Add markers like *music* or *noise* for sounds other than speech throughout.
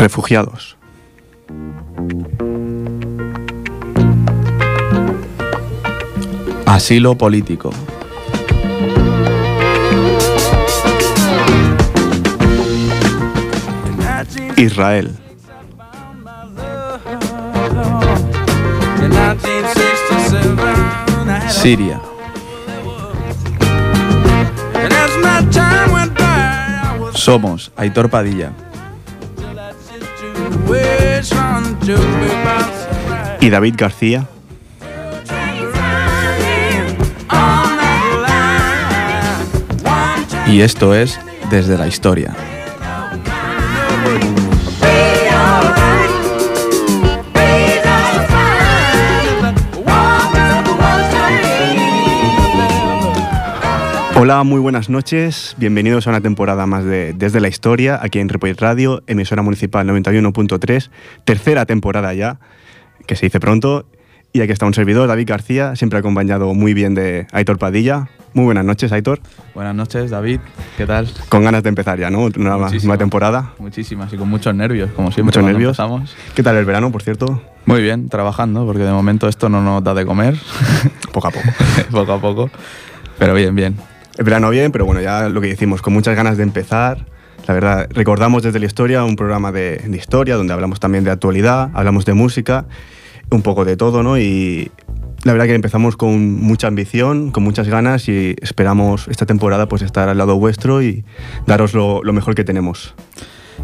Refugiados. Asilo político. Israel. Siria. Somos Aitor Padilla. Y David García. Y esto es Desde la Historia. Hola, muy buenas noches. Bienvenidos a una temporada más de Desde la Historia, aquí en Ripoll Radio, emisora municipal 91.3, tercera temporada ya, que se dice pronto. Y aquí está un servidor, David García, siempre acompañado muy bien de Aitor Padilla. Muy buenas noches, Aitor. Buenas noches, David. ¿Qué tal? Con ganas de empezar ya, ¿no? Una nueva temporada. Muchísimas y con muchos nervios, como siempre. Muchos nervios. ¿Qué tal el verano, por cierto? Muy bien, trabajando, porque de momento esto no nos da de comer. poco a poco. *laughs* poco a poco. Pero bien, bien. El verano bien, pero bueno, ya lo que decimos, con muchas ganas de empezar. La verdad, recordamos desde la historia un programa de, de historia donde hablamos también de actualidad, hablamos de música, un poco de todo, ¿no? Y la verdad que empezamos con mucha ambición, con muchas ganas y esperamos esta temporada pues estar al lado vuestro y daros lo, lo mejor que tenemos.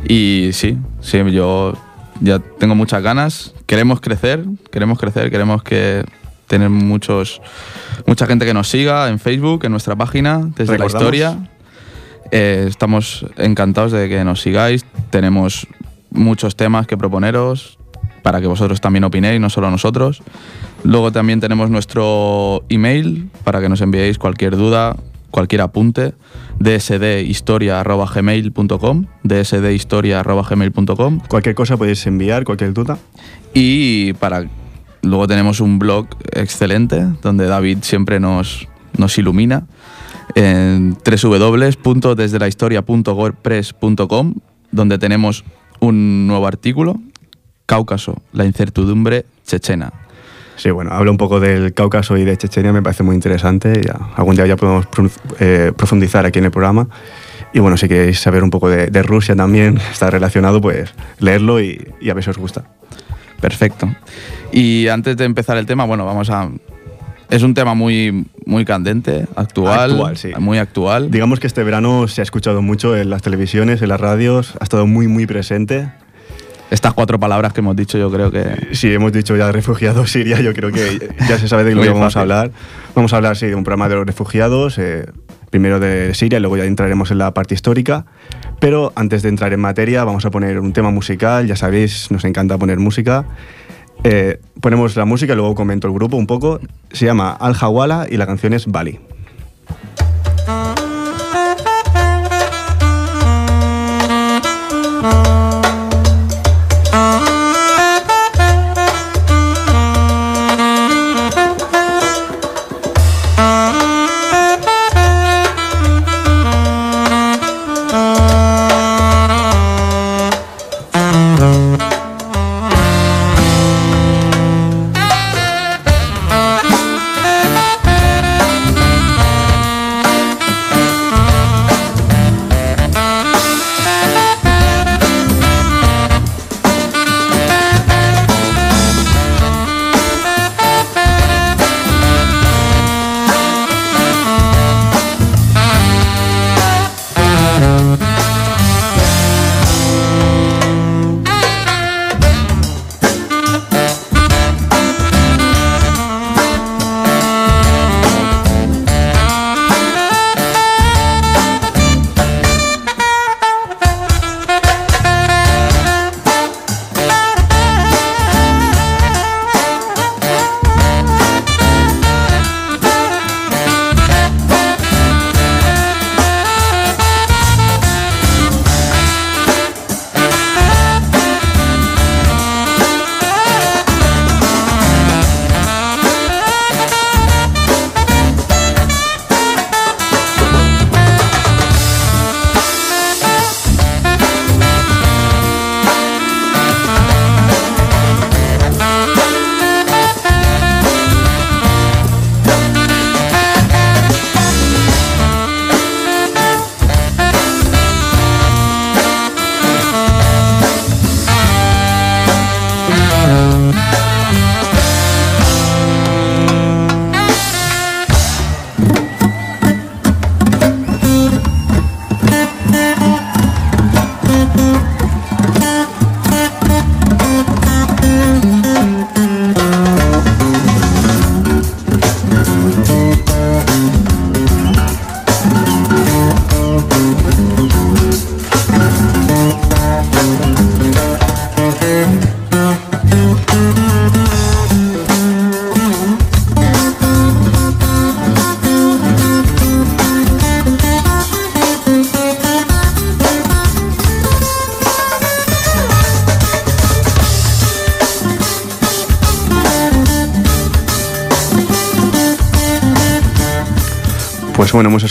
Y sí, sí, yo ya tengo muchas ganas. Queremos crecer, queremos crecer, queremos que tener muchos, mucha gente que nos siga en Facebook, en nuestra página, desde la historia. Eh, estamos encantados de que nos sigáis. Tenemos muchos temas que proponeros para que vosotros también opinéis, no solo nosotros. Luego también tenemos nuestro email para que nos enviéis cualquier duda, cualquier apunte, dsdhistoria.gmail.com, dsdhistoria.gmail.com. Cualquier cosa podéis enviar, cualquier duda. Y para Luego tenemos un blog excelente donde David siempre nos, nos ilumina en www.desdelahistoria.wordpress.com donde tenemos un nuevo artículo, Cáucaso, la incertidumbre chechena. Sí, bueno, habla un poco del Cáucaso y de Chechenia, me parece muy interesante. Ya, algún día ya podemos eh, profundizar aquí en el programa. Y bueno, si queréis saber un poco de, de Rusia también, *laughs* está relacionado, pues leerlo y, y a ver si os gusta. Perfecto. Y antes de empezar el tema, bueno, vamos a... Es un tema muy, muy candente, actual, actual sí. muy actual. Digamos que este verano se ha escuchado mucho en las televisiones, en las radios, ha estado muy, muy presente. Estas cuatro palabras que hemos dicho, yo creo que... Sí, hemos dicho ya refugiados Siria, yo creo que ya se sabe de lo que vamos a hablar. Vamos a hablar, sí, de un programa de los refugiados, eh, primero de Siria, luego ya entraremos en la parte histórica. Pero antes de entrar en materia, vamos a poner un tema musical, ya sabéis, nos encanta poner música. Eh, ponemos la música y luego comento el grupo un poco. Se llama Al Hawala y la canción es Bali.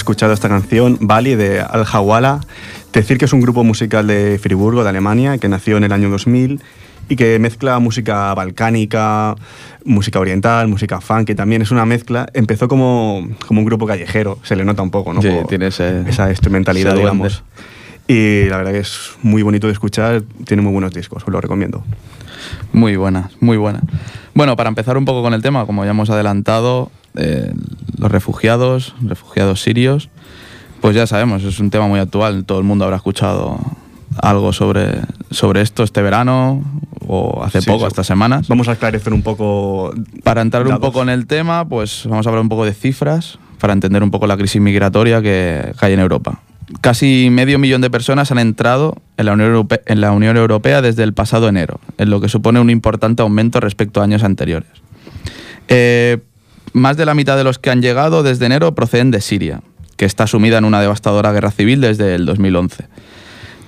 Escuchado esta canción, Bali, de Al Hawala. Decir que es un grupo musical de Friburgo, de Alemania, que nació en el año 2000 y que mezcla música balcánica, música oriental, música funk, que también es una mezcla. Empezó como, como un grupo callejero, se le nota un poco, ¿no? Sí, tiene esa instrumentalidad, digamos. Y la verdad que es muy bonito de escuchar, tiene muy buenos discos, os lo recomiendo. Muy buena, muy buena. Bueno, para empezar un poco con el tema, como ya hemos adelantado, eh, los refugiados, refugiados sirios, pues ya sabemos, es un tema muy actual, todo el mundo habrá escuchado algo sobre, sobre esto este verano o hace poco, estas semanas. Vamos a esclarecer un poco. Para entrar un poco en el tema, pues vamos a hablar un poco de cifras para entender un poco la crisis migratoria que hay en Europa. Casi medio millón de personas han entrado en la, Unión Europea, en la Unión Europea desde el pasado enero, en lo que supone un importante aumento respecto a años anteriores. Eh, más de la mitad de los que han llegado desde enero proceden de Siria, que está sumida en una devastadora guerra civil desde el 2011.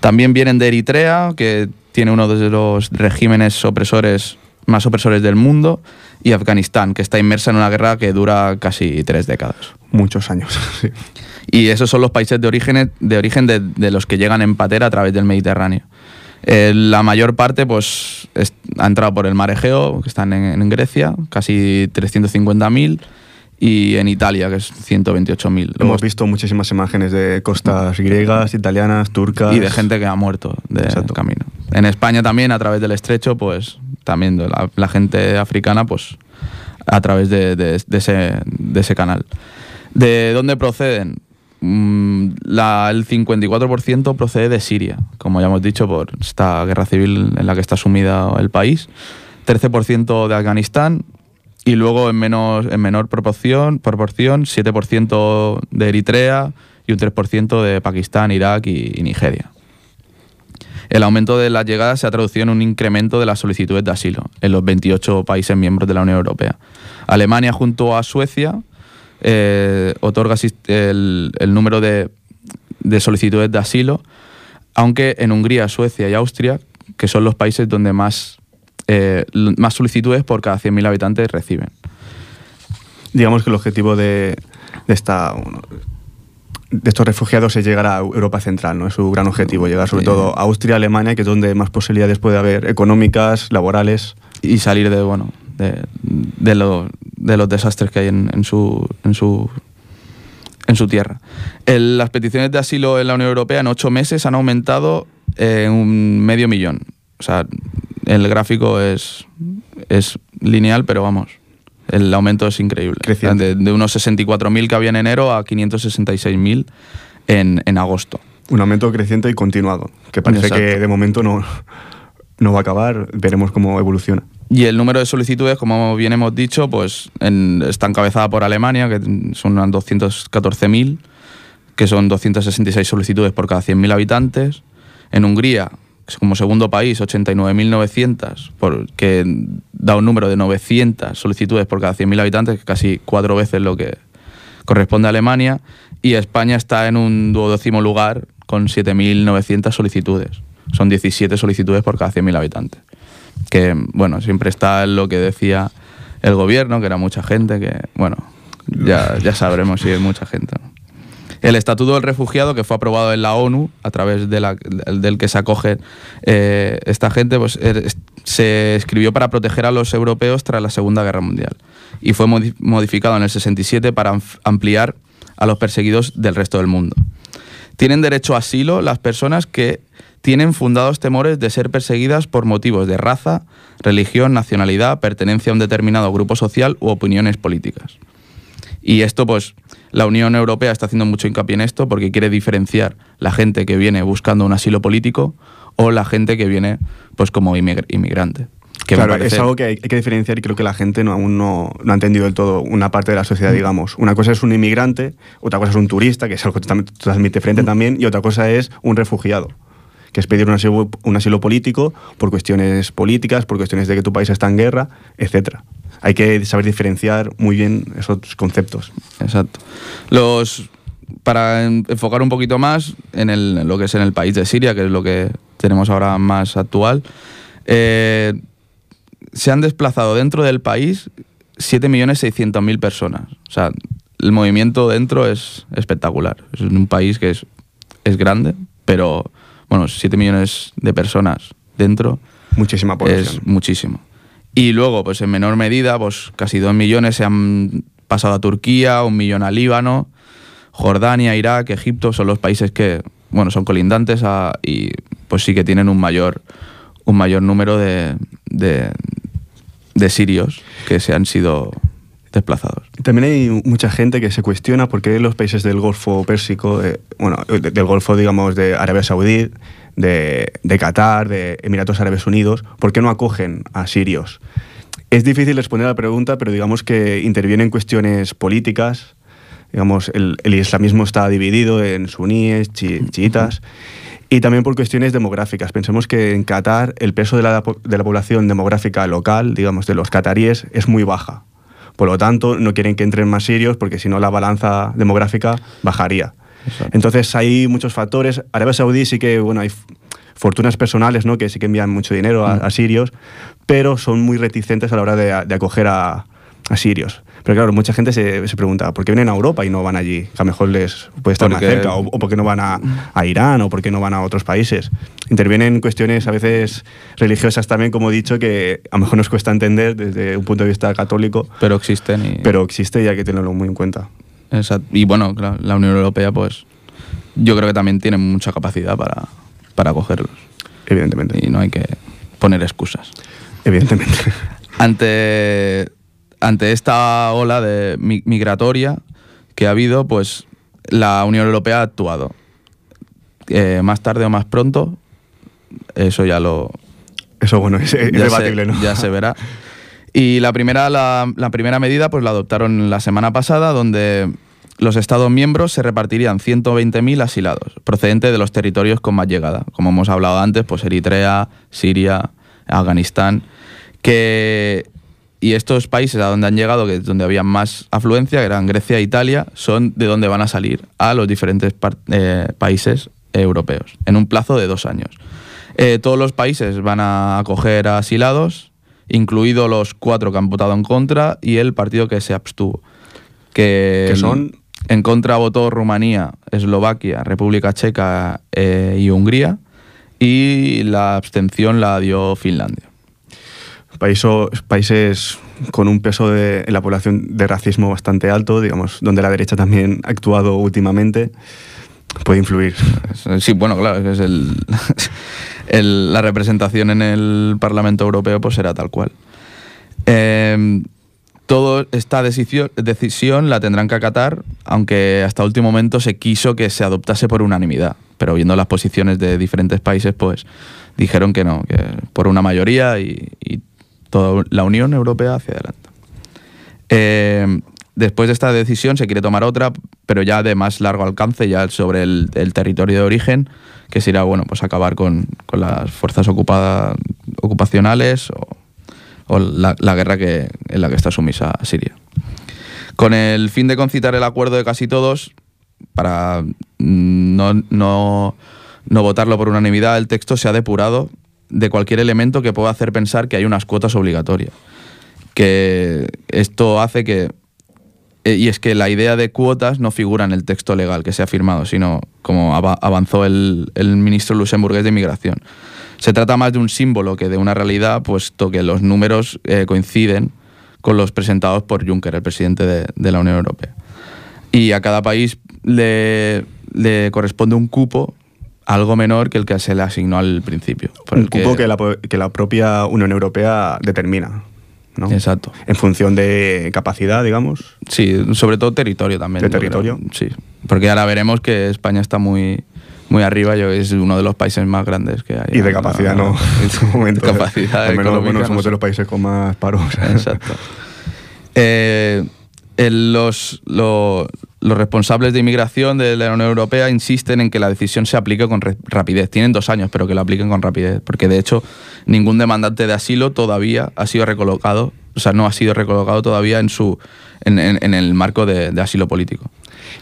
También vienen de Eritrea, que tiene uno de los regímenes opresores más opresores del mundo, y Afganistán, que está inmersa en una guerra que dura casi tres décadas. Muchos años, *laughs* sí. Y esos son los países de origen de, origen de, los que llegan en patera a través del Mediterráneo. Eh, la mayor parte pues, ha entrado por el mar Egeo, que están en, Grecia, casi 350.000, y en Italia, que es 128.000. Hemos visto muchísimas imágenes de costas griegas, italianas, turcas. Y de gente que ha muerto de camino. En España también, a través del estrecho, pues también la, gente africana, pues a través de, de, ese, de ese canal. ¿De dónde proceden? Mm, la, el 54% procede de Siria, como ya hemos dicho, por esta guerra civil en la que está sumida el país. 13% de Afganistán y luego en, menos, en menor proporción, proporción 7% de Eritrea y un 3% de Pakistán, Irak y, Nigeria. El aumento de las llegadas se ha traducido en un incremento de las solicitudes de asilo en los 28 países miembros de la Unión Europea. Alemania junto a Suecia eh, otorga el, número de, solicitudes de asilo, aunque en Hungría, Suecia y Austria, que son los países donde más, eh, más solicitudes por cada 100.000 habitantes reciben. Digamos que el objetivo de, esta, de estos refugiados es llegar a Europa Central, ¿no? Es su gran objetivo, llegar sobre todo a Austria, Alemania, que es donde más posibilidades puede haber económicas, laborales. Y salir de, bueno, de, de, lo, de los desastres que hay en, su, en, su, en su tierra. las peticiones de asilo en la Unión Europea en ocho meses han aumentado en un medio millón. O sea, el gráfico es, es lineal, pero vamos, el aumento es increíble. De, de, unos 64.000 que había en enero a 566.000 en, en agosto. Un aumento creciente y continuado, que parece que de momento no, no va a acabar, veremos cómo evoluciona. Y el número de solicitudes, como bien hemos dicho, pues está encabezada por Alemania, que son 214.000, que son 266 solicitudes por cada 100.000 habitantes. En Hungría, como segundo país, 89.900, que da un número de 900 solicitudes por cada 100.000 habitantes, que casi cuatro veces lo que corresponde a Alemania. Y España está en un duodécimo lugar con 7.900 solicitudes. Son 17 solicitudes por cada 100.000 habitantes que, bueno, siempre está lo que decía el gobierno, que era mucha gente, que, bueno, ya, ya sabremos si es mucha gente. El Estatuto del Refugiado, que fue aprobado en la ONU, a través de la, del que se acoge eh, esta gente, pues er, se escribió para proteger a los europeos tras la Segunda Guerra Mundial. Y fue modificado en el 67 para ampliar a los perseguidos del resto del mundo. Tienen derecho a asilo las personas que tienen fundados temores de ser perseguidas por motivos de raza, religión, nacionalidad, pertenencia a un determinado grupo social u opiniones políticas. Y esto, pues, la Unión Europea está haciendo mucho hincapié en esto porque quiere diferenciar la gente que viene buscando un asilo político o la gente que viene, pues, como inmigrante. claro, es algo que hay, que diferenciar y creo que la gente no, aún no, no, ha entendido del todo una parte de la sociedad, mm. digamos. Una cosa es un inmigrante, otra cosa es un turista, que es algo totalmente diferente mm. también, y otra cosa es un refugiado que es pedir un asilo, un asilo político por cuestiones políticas, por cuestiones de que tu país está en guerra, etc. Hay que saber diferenciar muy bien esos conceptos. Exacto. Los, para enfocar un poquito más en, lo que es en el país de Siria, que es lo que tenemos ahora más actual, eh, se han desplazado dentro del país 7.600.000 personas. O sea, el movimiento dentro es espectacular. Es un país que es, es grande, pero bueno, 7 millones de personas dentro. Muchísima población. Es muchísimo. Y luego, pues en menor medida, pues casi 2 millones se han pasado a Turquía, un millón a Líbano, Jordania, Irak, Egipto, son los países que, bueno, son colindantes y pues sí que tienen un mayor, un mayor número de, de, de sirios que se han sido desplazados. También hay mucha gente que se cuestiona por qué los países del Golfo Pérsico, bueno, del Golfo, digamos, de Arabia Saudí, de, de, Qatar, de Emiratos Árabes Unidos, ¿por qué no acogen a sirios? Es difícil responder a la pregunta, pero digamos que intervienen cuestiones políticas. Digamos, el, el islamismo está dividido en suníes, chiitas. Y también por cuestiones demográficas. Pensemos que en Qatar el peso de la, de la población demográfica local, digamos, de los cataríes, es muy baja. Por lo tanto, no quieren que entren más sirios porque si no la balanza demográfica bajaría. Entonces hay muchos factores. Arabia Saudí sí que, bueno, hay fortunas personales, ¿no? Que sí que envían mucho dinero a, mm. sirios, pero son muy reticentes a la hora de, acoger a, sirios. Pero claro, mucha gente se, pregunta, ¿por qué vienen a Europa y no van allí? Que a lo mejor les puede estar más cerca, o, por qué no van a, Irán, o por qué no van a otros países. Intervienen cuestiones a veces religiosas también, como he dicho, que a lo mejor nos cuesta entender desde un punto de vista católico. Pero existen. Y... Pero existe y hay que tenerlo muy en cuenta. Y bueno, la Unión Europea, pues yo creo que también tiene mucha capacidad para, para acogerlos. Evidentemente. Y no hay que poner excusas. Evidentemente. Ante, ante esta ola de migratoria que ha habido, pues la Unión Europea ha actuado. Eh, más tarde o más pronto, eso ya lo... Eso bueno, *laughs* es, debatible, ¿no? Ya se verá. Y la primera, la, primera medida pues la adoptaron la semana pasada, donde los Estados miembros se repartirían 120.000 asilados, procedentes de los territorios con más llegada, como hemos hablado antes, pues Eritrea, Siria, Afganistán, que y estos países a donde han llegado, que es donde había más afluencia, que eran Grecia e Italia, son de donde van a salir a los diferentes eh, países europeos, en un plazo de dos años. Eh, todos los países van a acoger a asilados, incluidos los cuatro que han votado en contra y el partido que se abstuvo. Que, son... En contra votó Rumanía, Eslovaquia, República Checa eh, y Hungría. Y la abstención la dio Finlandia. Países con un peso de, en la población de racismo bastante alto, digamos, donde la derecha también ha actuado últimamente, puede influir. Sí, bueno, claro, es *laughs* el, la representación en el Parlamento Europeo pues será tal cual. Eh, toda esta decisión, decisión la tendrán que acatar, aunque hasta último momento se quiso que se adoptase por unanimidad. Pero viendo las posiciones de diferentes países, pues dijeron que no, que por una mayoría y, toda la Unión Europea hacia adelante. Eh, después de esta decisión se quiere tomar otra, pero ya de más largo alcance, ya sobre el, territorio de origen, que será bueno, pues acabar con, las fuerzas ocupadas, ocupacionales o, la, guerra que, en la que está sumisa Siria. Con el fin de concitar el acuerdo de casi todos, para no, no, no votarlo por unanimidad, el texto se ha depurado de cualquier elemento que pueda hacer pensar que hay unas cuotas obligatorias. Que esto hace que eh, y es que la idea de cuotas no figura en el texto legal que se ha firmado, sino como avanzó el, ministro luxemburgués de Inmigración. Se trata más de un símbolo que de una realidad, puesto que los números eh, coinciden con los presentados por Juncker, el presidente de, la Unión Europea. Y a cada país le, corresponde un cupo algo menor que el que se le asignó al principio. Un cupo que la, que la propia Unión Europea determina. Exacto. En función de capacidad, digamos. Sí, sobre todo territorio también. ¿De territorio? Sí. Porque ahora veremos que España está muy, muy arriba, yo es uno de los países más grandes que hay. Y de capacidad no, *laughs* en su momento. De capacidad. Al menos bueno, somos de los países con más paros. Exacto. *laughs* Eh, los, los, responsables de inmigración de la Unión Europea insisten en que la decisión se aplique con rapidez. Tienen dos años, pero que lo apliquen con rapidez, porque de hecho ningún demandante de asilo todavía ha sido recolocado, o sea, no ha sido recolocado todavía en, su, en, el marco de, asilo político.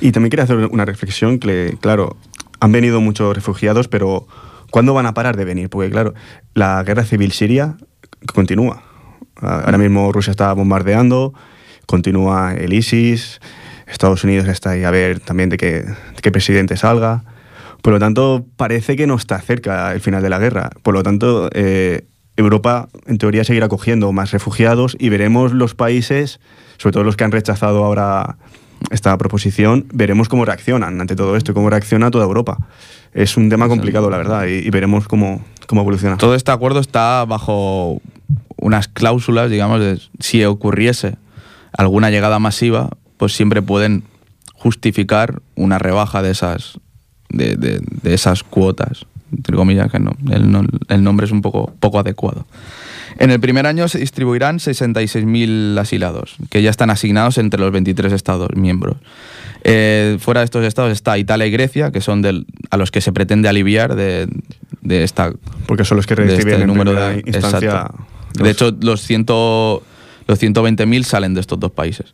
Y también quería hacer una reflexión que, claro, han venido muchos refugiados, pero ¿cuándo van a parar de venir? Porque, claro, la guerra civil siria continúa. Ahora mismo Rusia está bombardeando, continúa el ISIS, Estados Unidos está ahí a ver también de qué, qué presidente salga. Por lo tanto, parece que no está cerca el final de la guerra. Por lo tanto, eh, Europa en teoría seguirá cogiendo más refugiados y veremos los países, sobre todo los que han rechazado ahora esta proposición, veremos cómo reaccionan ante todo esto y cómo reacciona toda Europa. Es un tema complicado, la verdad, y, veremos cómo, cómo evoluciona. Todo este acuerdo está bajo unas cláusulas, digamos, de si ocurriese alguna llegada masiva, pues siempre pueden justificar una rebaja de esas, de, esas cuotas, entre comillas, que no el, el, nombre es un poco, poco adecuado. En el primer año se distribuirán 66.000 asilados, que ya están asignados entre los 23 Estados miembros. Eh, fuera de estos estados está Italia y Grecia, que son del, a los que se pretende aliviar de, de esta... Porque son los que reciben este número de instancia... De hecho, los, ciento, los 120.000 salen de estos dos países.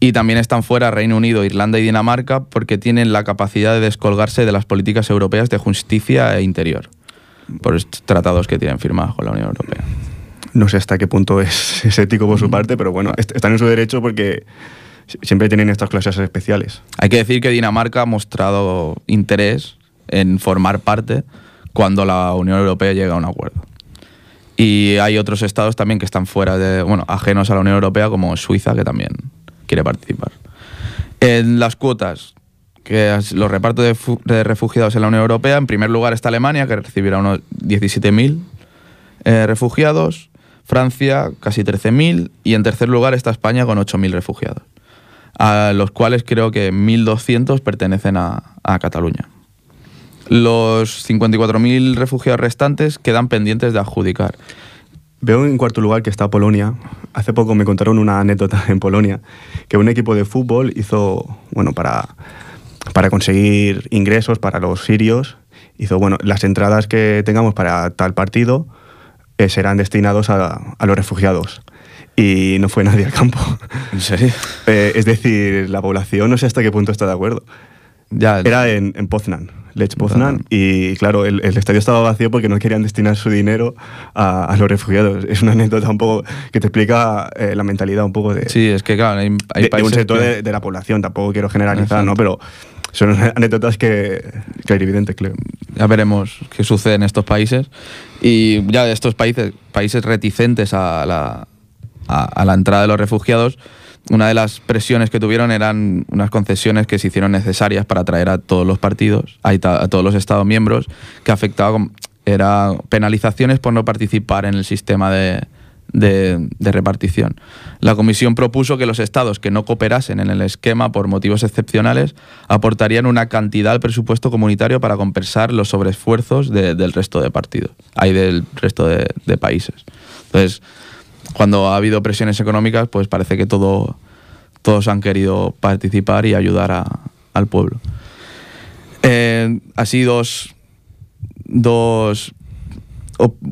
Y también están fuera Reino Unido, Irlanda y Dinamarca porque tienen la capacidad de descolgarse de las políticas europeas de justicia e interior, por estos tratados que tienen firmados con la Unión Europea. No sé hasta qué punto es, *laughs* ético por su parte, pero bueno, están en su derecho porque siempre tienen estas clases especiales. Hay que decir que Dinamarca ha mostrado interés en formar parte cuando la Unión Europea llega a un acuerdo. Y hay otros estados también que están fuera de, bueno, ajenos a la Unión Europea, como Suiza, que también quiere participar. En las cuotas, que los repartos de, refugiados en la Unión Europea, en primer lugar está Alemania, que recibirá unos 17.000 eh, refugiados, Francia casi 13.000 y en tercer lugar está España con 8.000 refugiados, a los cuales creo que 1.200 pertenecen a, a Cataluña. Los 54.000 refugiados restantes quedan pendientes de adjudicar. Veo en cuarto lugar que está Polonia. Hace poco me contaron una anécdota *laughs* en Polonia, que un equipo de fútbol hizo, bueno, para, para conseguir ingresos para los sirios, hizo, bueno, las entradas que tengamos para tal partido eh, serán destinados a, a, los refugiados. Y no fue *laughs* nadie al campo. ¿En serio? Eh, es decir, la población no sé hasta qué punto está de acuerdo. Ya, Era en, en Poznan. Lech Poznan, y claro, el, estadio estaba vacío porque no querían destinar su dinero a, los refugiados. Es una anécdota un poco que te explica eh, la mentalidad un poco de... Sí, es que claro, hay, de, un sector de, la población, tampoco quiero generalizar, ¿no? Pero son anécdotas que, que hay evidentes, creo. Ya veremos qué sucede en estos países. Y ya de estos países, países reticentes a la, a la entrada de los refugiados, una de las presiones que tuvieron eran unas concesiones que se hicieron necesarias para atraer a todos los partidos, a, todos los Estados miembros, que afectaba, era penalizaciones por no participar en el sistema de, repartición. La Comisión propuso que los estados que no cooperasen en el esquema por motivos excepcionales aportarían una cantidad al presupuesto comunitario para compensar los sobreesfuerzos del resto de partidos, hay del resto de, de países. Entonces, cuando ha habido presiones económicas, pues parece que todo, todos han querido participar y ayudar al pueblo. Eh, así dos, dos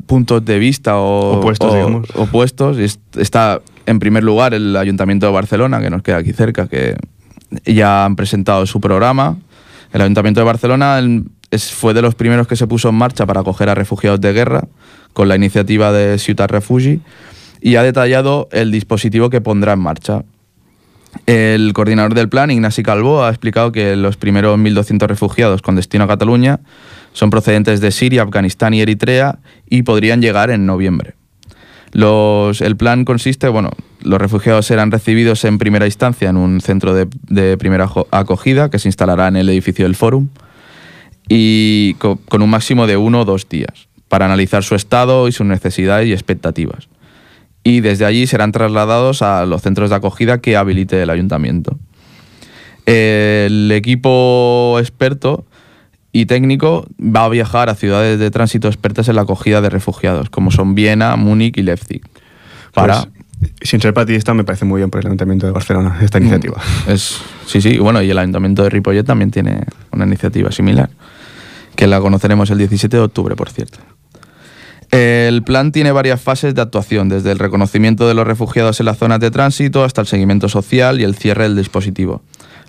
puntos de vista opuestos, Está en primer lugar el Ayuntamiento de Barcelona, que nos queda aquí cerca, que ya han presentado su programa. El Ayuntamiento de Barcelona fue de los primeros que se puso en marcha para acoger a refugiados de guerra con la iniciativa de Ciutat Refugi y ha detallado el dispositivo que pondrá en marcha. El coordinador del plan, Ignasi Calvo, ha explicado que los primeros 1.200 refugiados con destino a Cataluña son procedentes de Siria, Afganistán y Eritrea y podrían llegar en noviembre. el plan consiste, bueno, los refugiados serán recibidos en primera instancia en un centro de, primera acogida que se instalará en el edificio del Fórum y con un máximo de uno o dos días para analizar su estado y sus necesidades y expectativas y desde allí serán trasladados a los centros de acogida que habilite el ayuntamiento. El equipo experto y técnico va a viajar a ciudades de tránsito expertas en la acogida de refugiados, como son Viena, Múnich y Leipzig. Para pues, sin ser partidista, me parece muy bien por el Ayuntamiento de Barcelona esta mm, iniciativa. Es, sí, sí, bueno, y el Ayuntamiento de Ripollet también tiene una iniciativa similar, que la conoceremos el 17 de octubre, por cierto. El plan tiene varias fases de actuación, desde el reconocimiento de los refugiados en las zonas de tránsito hasta el seguimiento social y el cierre del dispositivo.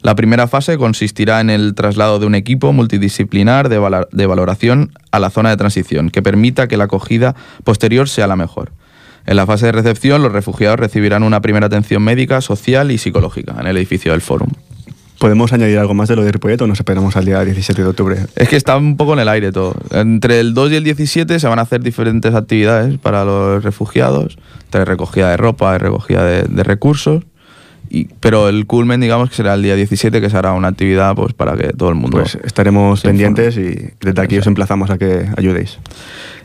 La primera fase consistirá en el traslado de un equipo multidisciplinar de, valoración a la zona de transición, que permita que la acogida posterior sea la mejor. En la fase de recepción, los refugiados recibirán una primera atención médica, social y psicológica en el edificio del Fórum. ¿Podemos añadir algo más de lo de Ripollet o nos esperamos al día 17 de octubre? Es que está un poco en el aire todo. Entre el 2 y el 17 se van a hacer diferentes actividades para los refugiados, de recogida de ropa, de recogida de, recursos. Y, pero el culmen, digamos, que será el día 17, que será una actividad pues, para que todo el mundo. Pues estaremos pendientes y desde aquí os emplazamos a que ayudéis.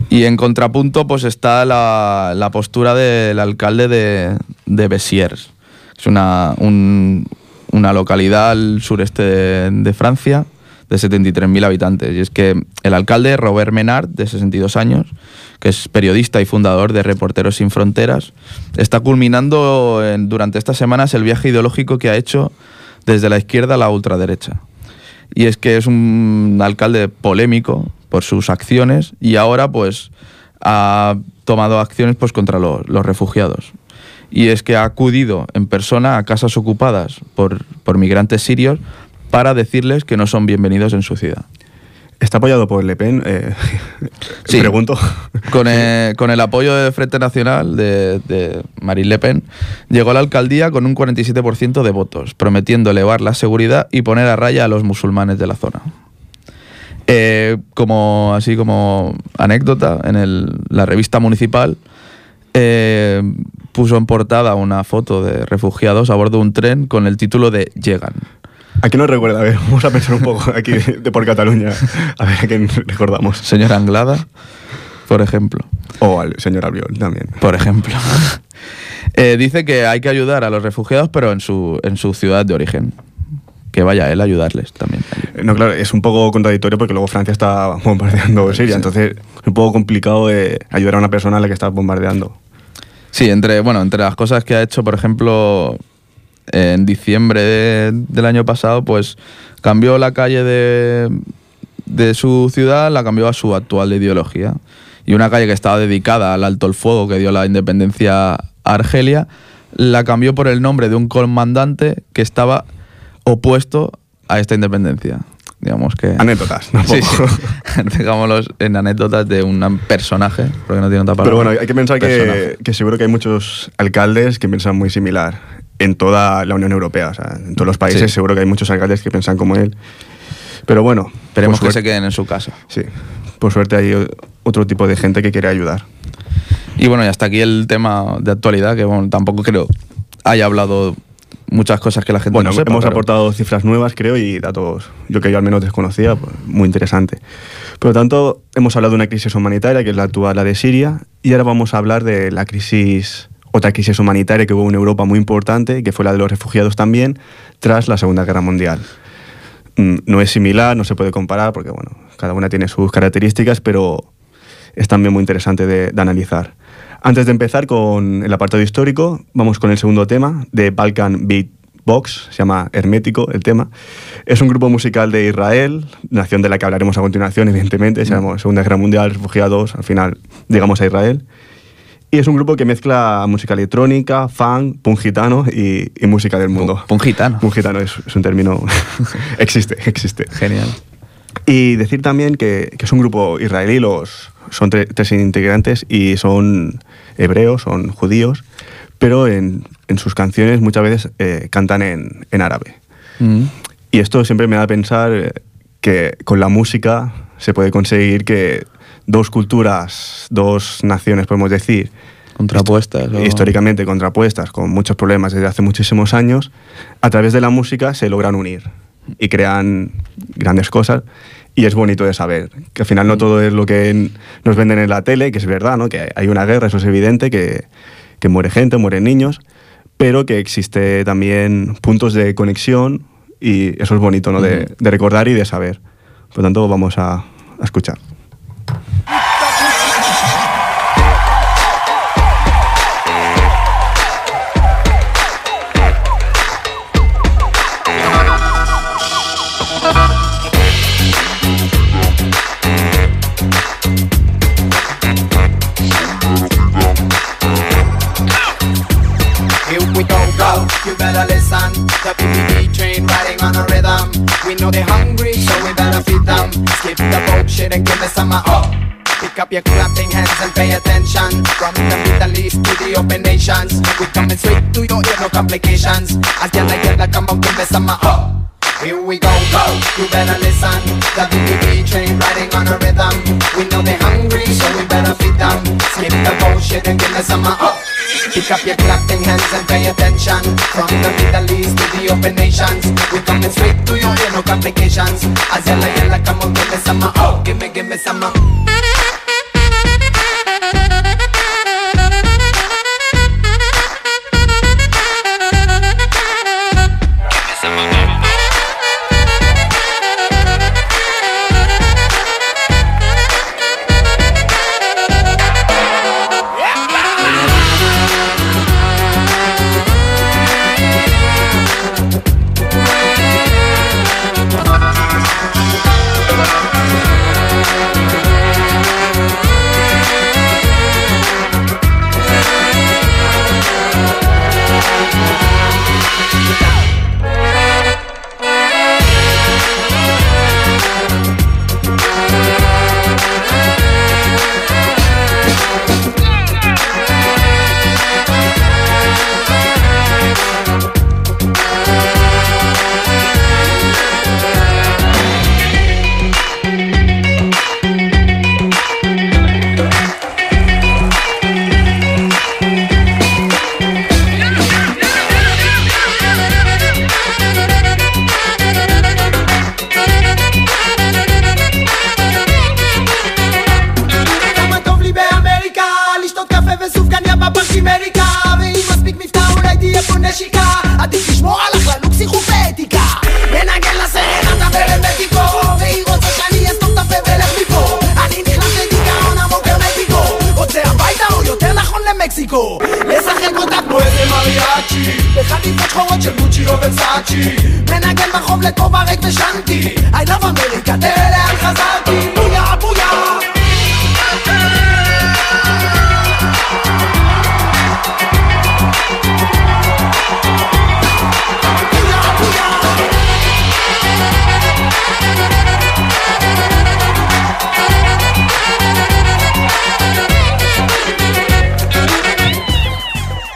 Y en contrapunto, pues está la, la postura del alcalde de, de Bessiers. Es una, un, una localidad al sureste de, Francia de 73.000 habitantes. Y es que el alcalde Robert Menard, de 62 años, que es periodista y fundador de Reporteros Sin Fronteras, está culminando durante estas semanas el viaje ideológico que ha hecho desde la izquierda a la ultraderecha. Y es que es un alcalde polémico por sus acciones y ahora pues ha tomado acciones pues contra los refugiados y es que ha acudido en persona a casas ocupadas por, por migrantes sirios para decirles que no son bienvenidos en su ciudad. ¿Está apoyado por Le Pen? Eh, *laughs* sí. Pregunto. Con el, con el, apoyo del Frente Nacional de, de, Marine Le Pen, llegó a la alcaldía con un 47% de votos, prometiendo elevar la seguridad y poner a raya a los musulmanes de la zona. Eh, como, así como anécdota, en el, la revista municipal eh, puso en portada una foto de refugiados a bordo de un tren con el título de Llegan. ¿A quién nos recuerda? A ver, *laughs* vamos a pensar un poco aquí de por Cataluña. A ver a quién recordamos. Señor Anglada, por ejemplo. O al señor Albiol también. Por ejemplo. *laughs* Eh, dice que hay que ayudar a los refugiados, pero en su, en su ciudad de origen. Que vaya él a ayudarles también. Eh, no, claro, es un poco contradictorio porque luego Francia está *laughs* bombardeando Siria, entonces es un poco complicado ayudar a una persona a la que está bombardeando. Sí, entre, bueno, entre las cosas que ha hecho, por ejemplo, en diciembre del año pasado, pues cambió la calle de, de su ciudad, la cambió a su actual ideología. Y una calle que estaba dedicada al alto el fuego que dio la independencia a Argelia, la cambió por el nombre de un comandante que estaba opuesto a esta independencia digamos que... Anécdotas, ¿no? Sí, *laughs* Digámoslos en anécdotas de un personaje, porque no tiene otra palabra. Pero bueno, hay que pensar que, que, seguro que hay muchos alcaldes que piensan muy similar en toda la Unión Europea, o sea, en todos los países seguro que hay muchos alcaldes que piensan como él. Pero bueno... Esperemos que se queden en su casa. Sí, por suerte hay otro tipo de gente que quiere ayudar. Y bueno, y hasta aquí el tema de actualidad, que bueno, tampoco creo haya hablado muchas cosas que la gente bueno, no sepa. Hemos aportado cifras nuevas, creo, y datos yo que yo al menos desconocía, pues, muy interesante. Por lo tanto, hemos hablado de una crisis humanitaria, que es la actual, la de Siria, y ahora vamos a hablar de la crisis, otra crisis humanitaria que hubo en Europa muy importante, que fue la de los refugiados también, tras la Segunda Guerra Mundial. Mm, no es similar, no se puede comparar, porque bueno, cada una tiene sus características, pero es también muy interesante de, de analizar. Antes de empezar con el apartado histórico, vamos con el segundo tema de Balkan Beat Box, se llama Hermético el tema. Es un grupo musical de Israel, nación de la que hablaremos a continuación, evidentemente, se llama Segunda Guerra Mundial, refugiados, al final llegamos a Israel. Y es un grupo que mezcla música electrónica, funk, punk gitano y, música del mundo. Punk gitano. Punk gitano es, un término... *laughs* existe, existe. Genial. Y decir también que, que es un grupo israelí, los, son tres integrantes y son hebreos, son judíos, pero en, en sus canciones muchas veces eh, cantan en, en árabe. Mm. Y esto siempre me da a pensar eh, que con la música se puede conseguir que dos culturas, dos naciones, podemos decir, contrapuestas, históricamente contrapuestas, con muchos problemas desde hace muchísimos años, a través de la música se logran unir y crean grandes cosas. Y es bonito de saber que al final no todo es lo que nos venden en la tele, que es verdad, ¿no? que hay una guerra, eso es evidente, que, que muere gente, mueren niños, pero que existe también puntos de conexión y eso es bonito ¿no? de, de, recordar y de saber. Por lo tanto, vamos a, a escuchar. Know they're hungry, so we better feed them. Skip the bullshit and give me some of oh. Pick up your clapping hands and pay attention. From the Middle East to the open nations, we coming straight to your ear, no complications. As you like it, come on, give me some of oh. Here we go, go, you better listen. The BBB train riding on a rhythm. We know they're hungry, so we better feed them. Skip the bullshit and give me some up. Pick up your clapping hands and pay attention. From the Middle East to the open nations, we coming straight to you, no complications. As yalla yalla, come on, give me some oh, give me, give me some. Uh.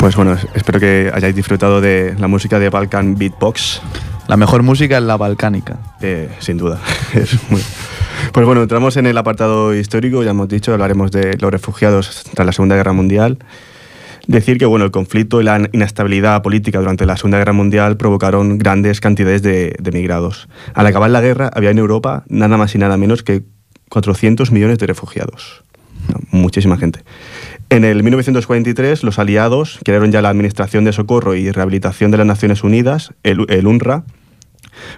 Pues bueno, espero que hayáis disfrutado de la música de Balkan Beatbox. La mejor música es la balcánica. Eh, sin duda. *laughs* Pues bueno, entramos en el apartado histórico, ya hemos dicho, hablaremos de los refugiados tras la Segunda Guerra Mundial. Decir que bueno, el conflicto y la inestabilidad política durante la Segunda Guerra Mundial provocaron grandes cantidades de, de migrados. Al acabar la guerra había en Europa nada más y nada menos que 400 millones de refugiados. Muchísima gente. En el 1943, los aliados crearon ya la Administración de Socorro y Rehabilitación de las Naciones Unidas, el, UNRWA,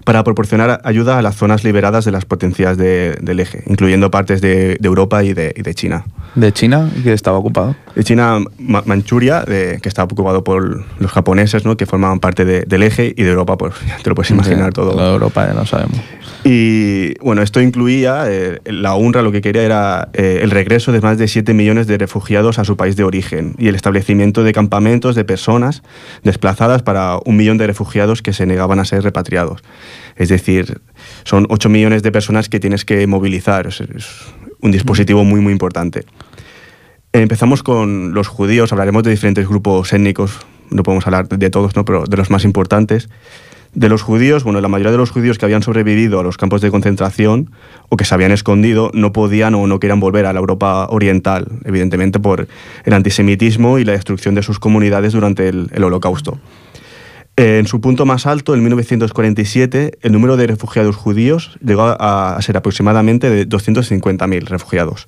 para proporcionar ayuda a las zonas liberadas de las potencias del eje, incluyendo partes de, Europa y de, China. ¿De China? que estaba ocupado? De China, Manchuria, que estaba ocupado por los japoneses, ¿no? que formaban parte del eje, y de Europa, pues ya te lo puedes imaginar todo. De Europa ya lo sabemos. Y bueno, esto incluía, eh, la UNRWA lo que quería era eh, el regreso de más de 7 millones de refugiados a su país de origen y el establecimiento de campamentos de personas desplazadas para un millón de refugiados que se negaban a ser repatriados. Es decir, son 8 millones de personas que tienes que movilizar. Es, un dispositivo muy, muy importante. Empezamos con los judíos, hablaremos de diferentes grupos étnicos, no podemos hablar de todos, ¿no? pero de los más importantes. De los judíos, bueno, la mayoría de los judíos que habían sobrevivido a los campos de concentración o que se habían escondido no podían o no querían volver a la Europa oriental, evidentemente por el antisemitismo y la destrucción de sus comunidades durante el, Holocausto. En su punto más alto, en 1947, el número de refugiados judíos llegó a, ser aproximadamente de 250.000 refugiados.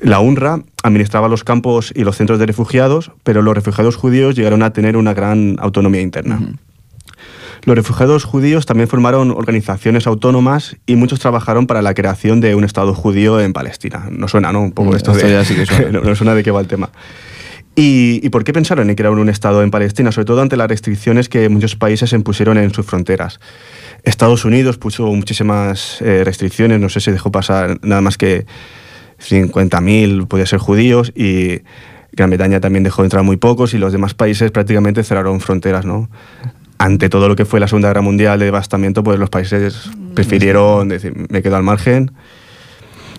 La UNRWA administraba los campos y los centros de refugiados, pero los refugiados judíos llegaron a tener una gran autonomía interna. Los refugiados judíos también formaron organizaciones autónomas y muchos trabajaron para la creación de un Estado judío en Palestina. No suena, ¿no? Un poco mm, esto, de... *laughs* no, suena de qué va el tema. ¿Y, por qué pensaron en crear un Estado en Palestina? Sobre todo ante las restricciones que muchos países impusieron en sus fronteras. Estados Unidos puso muchísimas eh, restricciones, no sé si dejó pasar nada más que 50.000, podía ser judíos, y Gran Bretaña también dejó entrar muy pocos, y los demás países prácticamente cerraron fronteras, ¿no? Ante todo lo que fue la Segunda Guerra Mundial de devastamiento, pues los países prefirieron decir, me quedo al margen.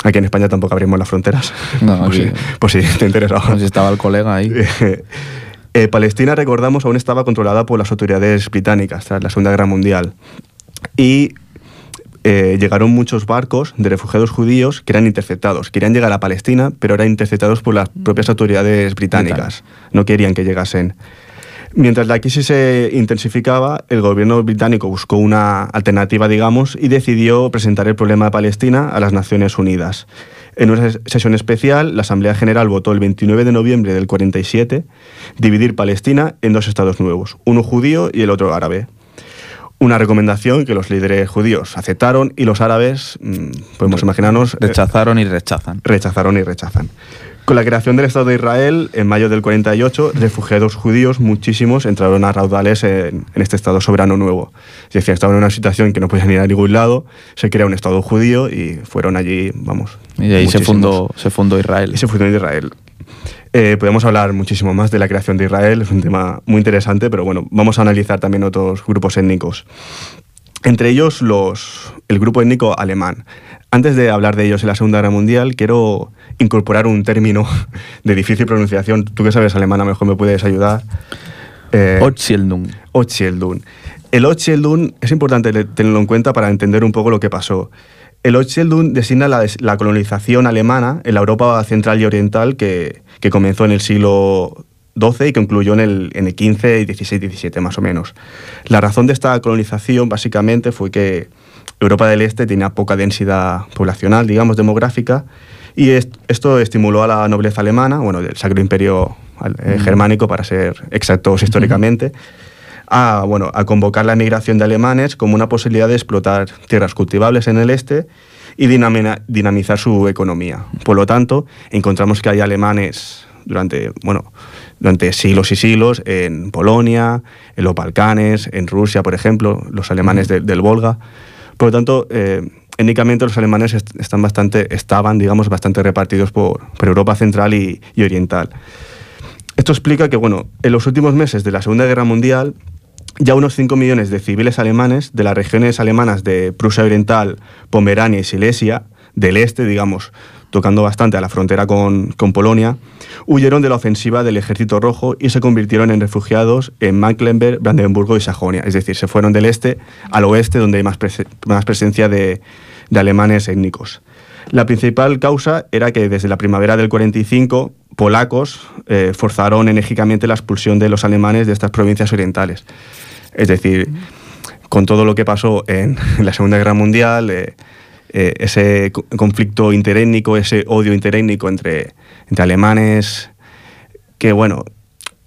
Aquí en España tampoco abrimos las fronteras. No, pues, sí, pues sí, te interesa. Pues estaba el colega ahí. *laughs* Eh, Palestina, recordamos, aún estaba controlada por las autoridades británicas tras la Segunda Guerra Mundial. y eh, llegaron muchos barcos de refugiados judíos que eran interceptados. Querían llegar a Palestina, pero eran interceptados por las propias autoridades británicas. No querían que llegasen. Mientras la crisis se intensificaba, el gobierno británico buscó una alternativa, digamos, y decidió presentar el problema de Palestina a las Naciones Unidas. En una sesión especial, la Asamblea General votó el 29 de noviembre del 47 dividir Palestina en dos estados nuevos, uno judío y el otro árabe. Una recomendación que los líderes judíos aceptaron y los árabes, mm, podemos imaginarnos... Eh, rechazaron y rechazan. Rechazaron y rechazan. Con la creación del Estado de Israel, en mayo del 48, refugiados judíos, muchísimos, entraron a raudales en, este Estado soberano nuevo. Es decir, estaban en una situación que no podían ir a ningún lado, se crea un Estado judío y fueron allí, vamos. Y ahí se fundó, se fundó Israel. Y se fundó Israel. Eh, podemos hablar muchísimo más de la creación de Israel, es un tema muy interesante, pero bueno, vamos a analizar también otros grupos étnicos. Entre ellos los, el grupo étnico alemán. Antes de hablar de ellos en la Segunda Guerra Mundial, quiero incorporar un término *laughs* de difícil pronunciación. Tú que sabes alemán, a lo mejor me puedes ayudar. Eh, Otschildung. El Otschildung es importante tenerlo en cuenta para entender un poco lo que pasó. El Otschildung designa la, colonización alemana en la Europa central y oriental que, comenzó en el siglo XII y concluyó en el, en el 15, 16, 17 más o menos. La razón de esta colonización básicamente fue que Europa del Este tenía poca densidad poblacional, digamos, demográfica, y esto estimuló a la nobleza alemana, bueno, del Sacro Imperio eh, Germánico, para ser exactos históricamente, a, bueno, a convocar la emigración de alemanes como una posibilidad de explotar tierras cultivables en el este y dinamizar su economía. Por lo tanto, encontramos que hay alemanes durante, bueno, durante siglos y siglos en Polonia, en los Balcanes, en Rusia, por ejemplo, los alemanes del Volga. Por lo tanto, eh, étnicamente los alemanes están bastante, estaban, digamos, bastante repartidos por, Europa central y, oriental. Esto explica que, bueno, en los últimos meses de la Segunda Guerra Mundial, ya unos 5 millones de civiles alemanes de las regiones alemanas de Prusia Oriental, Pomerania y Silesia, del este, digamos, tocando bastante a la frontera con, con, Polonia, huyeron de la ofensiva del Ejército Rojo y se convirtieron en refugiados en Mecklenburg, Brandenburgo y Sajonia. Es decir, se fueron del este al oeste, donde hay más, presencia de, de alemanes étnicos. La principal causa era que desde la primavera del 45 polacos eh, forzaron enérgicamente la expulsión de los alemanes de estas provincias orientales. Es decir, con todo lo que pasó en, *laughs* la Segunda Guerra Mundial, eh, eh, ese conflicto interétnico, ese odio interétnico entre, entre alemanes, que bueno,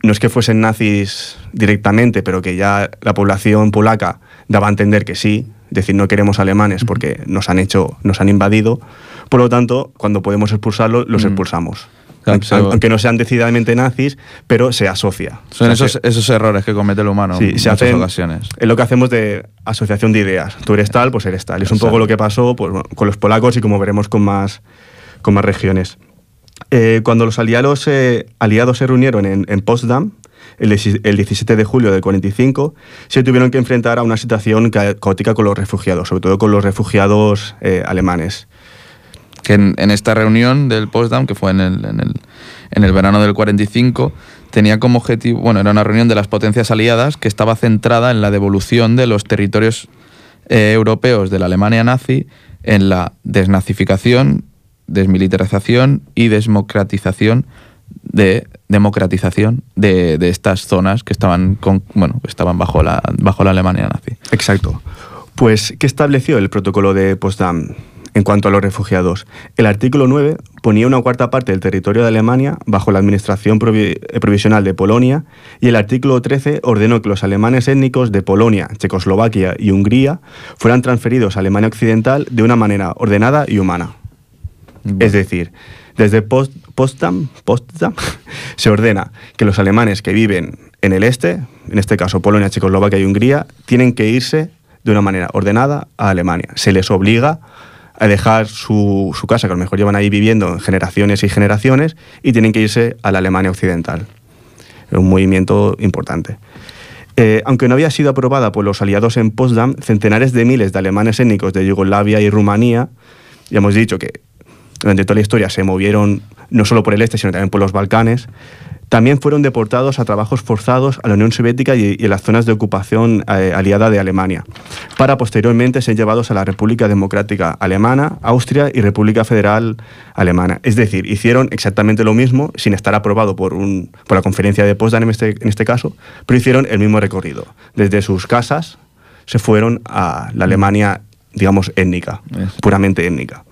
no es que fuesen nazis directamente, pero que ya la población polaca daba a entender que sí, es decir, no queremos alemanes porque nos han hecho, nos han invadido, por lo tanto, cuando podemos expulsarlos, los expulsamos. Aunque no sean decididamente nazis, pero se asocia. Son esos, esos, errores que comete el humano en muchas ocasiones. Es lo que hacemos de asociación de ideas. Tú eres tal, pues eres tal. Es un poco lo que pasó pues, con los polacos y como veremos con más, con más regiones. Eh, cuando los aliados, eh, aliados se reunieron en, en Potsdam, el, 17 de julio del 45, se tuvieron que enfrentar a una situación caótica con los refugiados, sobre todo con los refugiados eh, alemanes que en, esta reunión del Potsdam, que fue en el, en, el, en el, verano del 45, tenía como objetivo, bueno, era una reunión de las potencias aliadas que estaba centrada en la devolución de los territorios eh, europeos de la Alemania nazi en la desnazificación, desmilitarización y desmocratización de democratización de, de, estas zonas que estaban con, bueno, estaban bajo la bajo la Alemania nazi. Exacto. Pues ¿qué estableció el protocolo de Potsdam? En cuanto a los refugiados, el artículo 9 ponía una cuarta parte del territorio de Alemania bajo la administración eh, provisional de Polonia y el artículo 13 ordenó que los alemanes étnicos de Polonia, Checoslovaquia y Hungría fueran transferidos a Alemania Occidental de una manera ordenada y humana. Es decir, desde Potsdam, Potsdam *laughs* se ordena que los alemanes que viven en el este, en este caso Polonia, Checoslovaquia y Hungría, tienen que irse de una manera ordenada a Alemania. Se les obliga a dejar su, casa, que a lo mejor llevan ahí viviendo generaciones y generaciones, y tienen que irse a la Alemania Occidental. Es un movimiento importante. Eh, aunque no había sido aprobada por los aliados en Potsdam, centenares de miles de alemanes étnicos de Yugoslavia y Rumanía, ya hemos dicho que durante toda la historia se movieron no solo por el este, sino también por los Balcanes, También fueron deportados a trabajos forzados a la Unión Soviética y, y en las zonas de ocupación eh, aliada de Alemania, para posteriormente ser llevados a la República Democrática Alemana, Austria y República Federal Alemana. Es decir, hicieron exactamente lo mismo sin estar aprobado por, un, por la conferencia de Potsdam en este, en este caso, pero hicieron el mismo recorrido. Desde sus casas se fueron a la Alemania, digamos, étnica, Es. puramente étnica.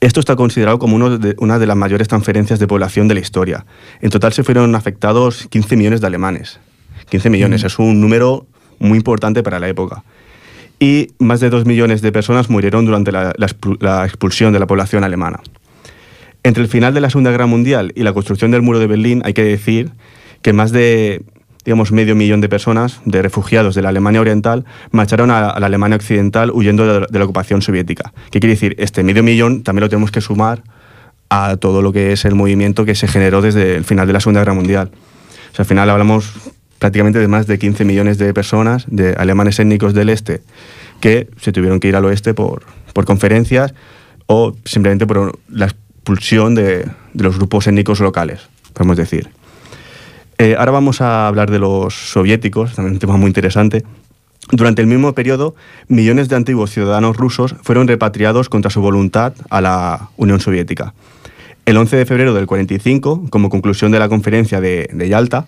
Esto está considerado como uno de- una de las mayores transferencias de población de la historia. En total se fueron afectados 15 millones de alemanes. 15 millones es un número muy importante para la época. Y más de 2 millones de personas murieron durante la, la expulsión de la población alemana. Entre el final de la Segunda Guerra Mundial y la construcción del muro de Berlín hay que decir que más de digamos, medio millón de personas, de refugiados de la Alemania Oriental, marcharon a, a la Alemania Occidental huyendo de, de la ocupación soviética. ¿Qué quiere decir? Este medio millón también lo tenemos que sumar a todo lo que es el movimiento que se generó desde el final de la Segunda Guerra Mundial. O sea, al final hablamos prácticamente de más de 15 millones de personas, de alemanes étnicos del este, que se tuvieron que ir al oeste por, por conferencias o simplemente por la expulsión de, de los grupos étnicos locales, podemos decir. Eh, ahora vamos a hablar de los soviéticos, también un tema muy interesante. Durante el mismo periodo, millones de antiguos ciudadanos rusos fueron repatriados contra su voluntad a la Unión Soviética. El 11 de febrero del 45, como conclusión de la conferencia de, Yalta,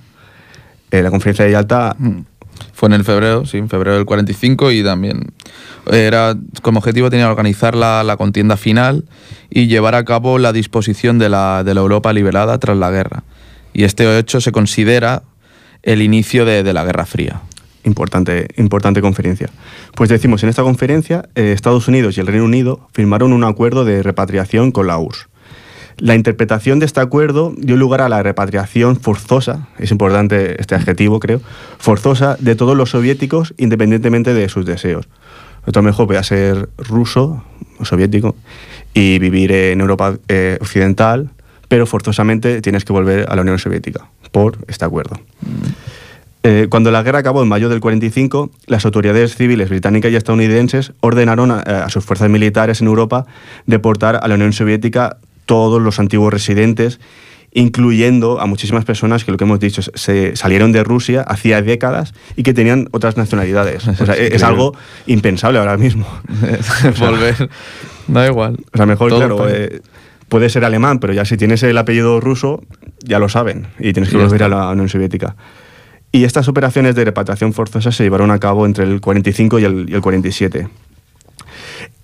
eh, la conferencia de Yalta Fue en el febrero, sí, en febrero del 45 y también era como objetivo tenía organizar la, contienda final y llevar a cabo la disposición de la Europa liberada tras la guerra. Y este hecho se considera el inicio de, la Guerra Fría. Importante, importante conferencia. Pues decimos, en esta conferencia, eh, Estados Unidos y el Reino Unido firmaron un acuerdo de repatriación con la URSS. La interpretación de este acuerdo dio lugar a la repatriación forzosa, es importante este adjetivo, creo, forzosa de todos los soviéticos independientemente de sus deseos. Otro mejor podía ser ruso o soviético y vivir en Europa eh, occidental, pero forzosamente tienes que volver a la Unión Soviética por este acuerdo. Eh, cuando la guerra acabó en mayo del 45, las autoridades civiles británicas y estadounidenses ordenaron a, a, sus fuerzas militares en Europa deportar a la Unión Soviética todos los antiguos residentes, incluyendo a muchísimas personas que lo que hemos dicho se salieron de Rusia hacía décadas y que tenían otras nacionalidades. O sea, *laughs* es, es algo impensable ahora mismo. *laughs* Volver, da igual. O sea, mejor, Todo claro, eh, puede ser alemán, pero ya si tienes el apellido ruso, ya lo saben y tienes que y volver a la Unión Soviética. Y estas operaciones de repatriación forzosa se llevaron a cabo entre el 45 y el, y el 47.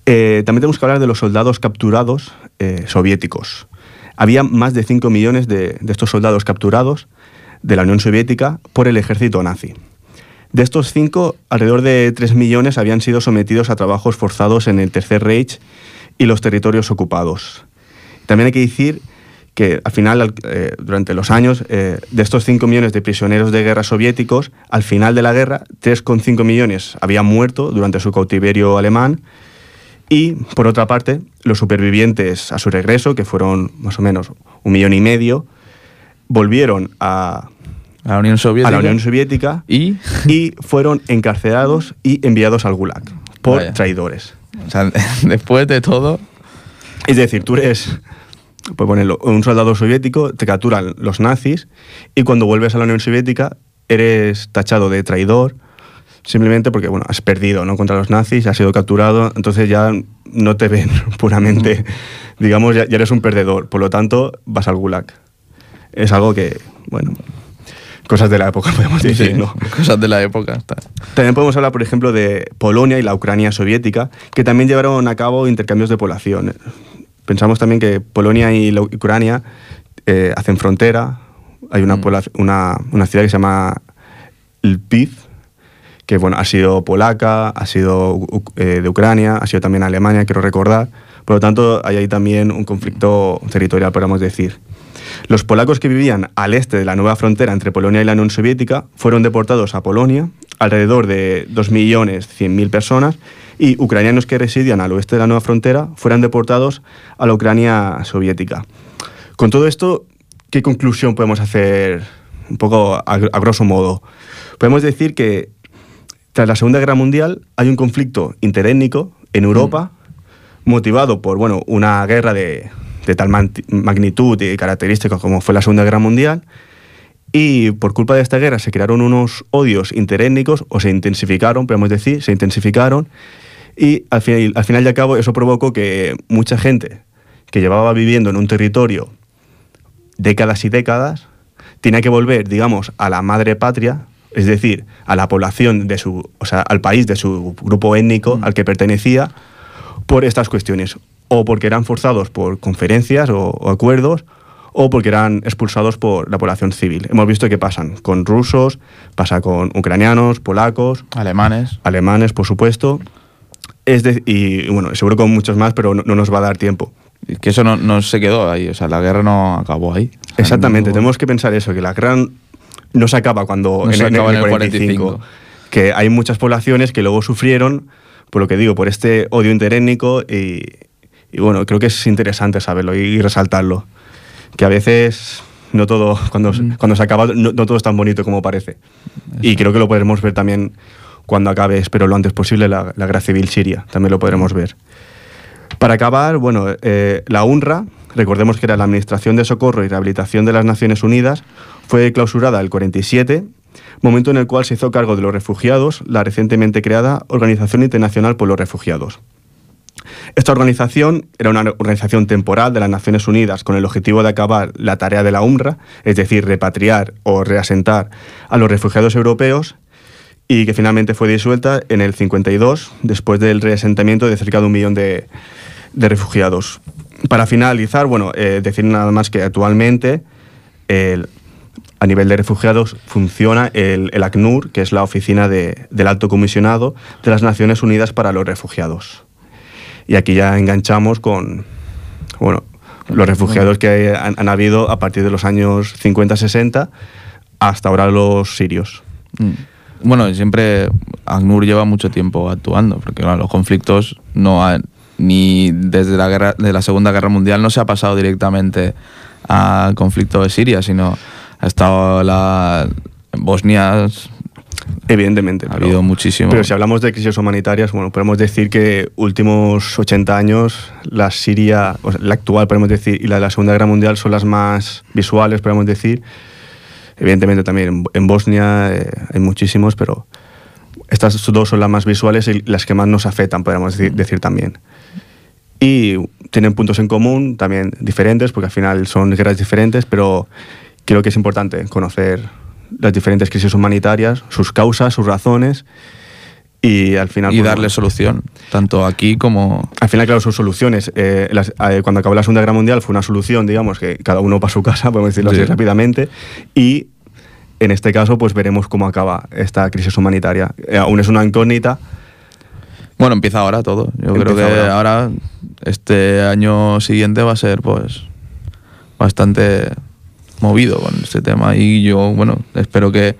Eh, también tenemos que hablar de los soldados capturados eh, soviéticos. Había más de 5 millones de, de, estos soldados capturados de la Unión Soviética por el ejército nazi. De estos 5, alrededor de 3 millones habían sido sometidos a trabajos forzados en el Tercer Reich y los territorios ocupados. También hay que decir que al final, eh, durante los años, eh, de estos 5 millones de prisioneros de guerra soviéticos, al final de la guerra, 3,5 millones habían muerto durante su cautiverio alemán y, por otra parte, los supervivientes a su regreso, que fueron más o menos un millón y medio, volvieron a, a la Unión Soviética, a la Unión Soviética ¿Y? y fueron encarcelados y enviados al Gulag por Vaya. traidores. O sea, *laughs* después de todo... Es decir, tú eres pues un soldado soviético, te capturan los nazis y cuando vuelves a la Unión Soviética eres tachado de traidor simplemente porque bueno, has perdido ¿no? contra los nazis, has sido capturado, entonces ya no te ven *laughs* puramente, digamos, ya, ya, eres un perdedor, por lo tanto vas al gulag. Es algo que, bueno, cosas de la época *laughs* podemos decir, sí, ¿no? Cosas de la época. Está. También podemos hablar, por ejemplo, de Polonia y la Ucrania soviética, que también llevaron a cabo intercambios de población. Pensamos también que Polonia y la Ucrania eh, hacen frontera. Hay una, mm. una, una, ciudad que se llama Lviv, que bueno, ha sido polaca, ha sido eh, de Ucrania, ha sido también Alemania, quiero recordar. Por lo tanto, hay ahí también un conflicto territorial, podríamos decir. Los polacos que vivían al este de la nueva frontera entre Polonia y la Unión Soviética fueron deportados a Polonia, alrededor de 2.100.000 personas, y ucranianos que residían al oeste de la nueva frontera fueran deportados a la Ucrania soviética. Con todo esto, ¿qué conclusión podemos hacer un poco a, a grosso modo? Podemos decir que tras la Segunda Guerra Mundial hay un conflicto interétnico en Europa mm. motivado por bueno, una guerra de, de tal magnitud y características como fue la Segunda Guerra Mundial Y por culpa de esta guerra se crearon unos odios interétnicos, o se intensificaron, podemos decir, se intensificaron, y al final, al final y al cabo eso provocó que mucha gente que llevaba viviendo en un territorio décadas y décadas, tenía que volver, digamos, a la madre patria, es decir, a la población de su, o sea, al país de su grupo étnico al que pertenecía, por estas cuestiones, o porque eran forzados por conferencias o, o acuerdos, o porque eran expulsados por la población civil. Hemos visto que pasan con rusos, pasa con ucranianos, polacos, Alemanes. alemanes, por supuesto, es de- y bueno, seguro con muchos más, pero no, no nos va a dar tiempo. Que eso no, no se quedó ahí, o sea, la guerra no acabó ahí. Exactamente, no- tenemos que pensar eso, que la guerra no se acaba cuando se acaba en el 45. que hay muchas poblaciones que luego sufrieron, por lo que digo, por este odio interétnico y, y bueno, creo que es interesante saberlo y, y resaltarlo, que a veces no todo, cuando, Mm. cuando se acaba, no, no todo es tan bonito como parece. Y creo que lo podremos ver también cuando acabe, espero lo antes posible, la, la guerra civil siria, también lo podremos ver. Para acabar, bueno, eh, la UNRWA, recordemos que era la Administración de Socorro y Rehabilitación de las Naciones Unidas, fue clausurada el 47, momento en el cual se hizo cargo de los refugiados la recientemente creada Organización Internacional por los Refugiados. Esta organización era una organización temporal de las Naciones Unidas con el objetivo de acabar la tarea de la UNRWA, es decir, repatriar o reasentar a los refugiados europeos, y que finalmente fue disuelta en el 52, después del reasentamiento de cerca de un millón de, refugiados. Para finalizar, bueno, eh, decir nada más que actualmente a nivel de refugiados funciona el, ACNUR, que es la oficina de- del Alto Comisionado de las Naciones Unidas para los Refugiados. Y aquí ya enganchamos con bueno, los refugiados que han, han habido a partir de los años 50-60 hasta ahora los sirios. Mm. Bueno, siempre ACNUR lleva mucho tiempo actuando, porque los conflictos no han- ni desde la guerra de la Segunda Guerra Mundial no se ha pasado directamente al conflicto de Siria, sino ha estado la Bosnia Evidentemente. ha pero- habido muchísimo. Pero si hablamos de crisis humanitarias, bueno, podemos decir que últimos 80 años, la Siria, o sea, la actual, podemos decir, y la de la Segunda Guerra Mundial son las más visuales, podemos decir. Evidentemente también en, Bosnia eh, hay muchísimos, pero estas dos son las más visuales y las que más nos afectan, podríamos decir, decir también. Y tienen puntos en común, también diferentes, porque al final son guerras diferentes, pero creo que es importante conocer las diferentes crisis humanitarias, sus causas, sus razones y al final... y pues, darle solución, tanto aquí como... al final, claro, sus soluciones. Eh, las- eh, cuando acabó la Segunda Guerra Mundial fue una solución, digamos, que cada uno para su casa, *laughs* podemos decirlo así Sí. rápidamente. Y en este caso, pues veremos cómo acaba esta crisis humanitaria. Eh, aún es una incógnita. Bueno, empieza ahora todo. Yo creo que ahora. ahora. este año siguiente va a ser pues bastante movido con este tema y yo, bueno, espero que...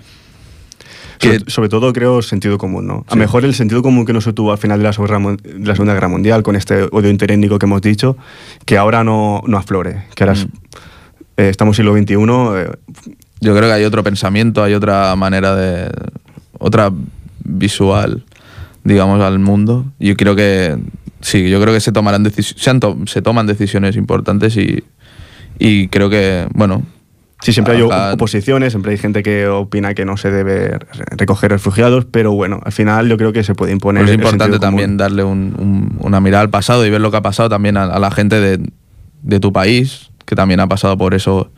que Sobre, sobre todo, creo, sentido común, ¿no? A Sí. lo mejor el sentido común que no se tuvo al final de la, Segunda de la Segunda Guerra Mundial, con este odio interétnico que hemos dicho, que ahora no, no aflore. Que ahora es- Mm. eh, estamos en siglo XXI, eh, yo creo que hay otro pensamiento, hay otra manera de... otra visual, digamos, al mundo. Yo creo que sí, yo creo que se tomarán se, to- se toman decisiones importantes y, y creo que, bueno... Sí, siempre hay oposiciones, siempre hay gente que opina que no se debe re- recoger refugiados, pero bueno, al final yo creo que se puede imponer. Pero es importante también darle un- un- una mirada al pasado y ver lo que ha pasado también a, a la gente de, de tu país, que también ha pasado por eso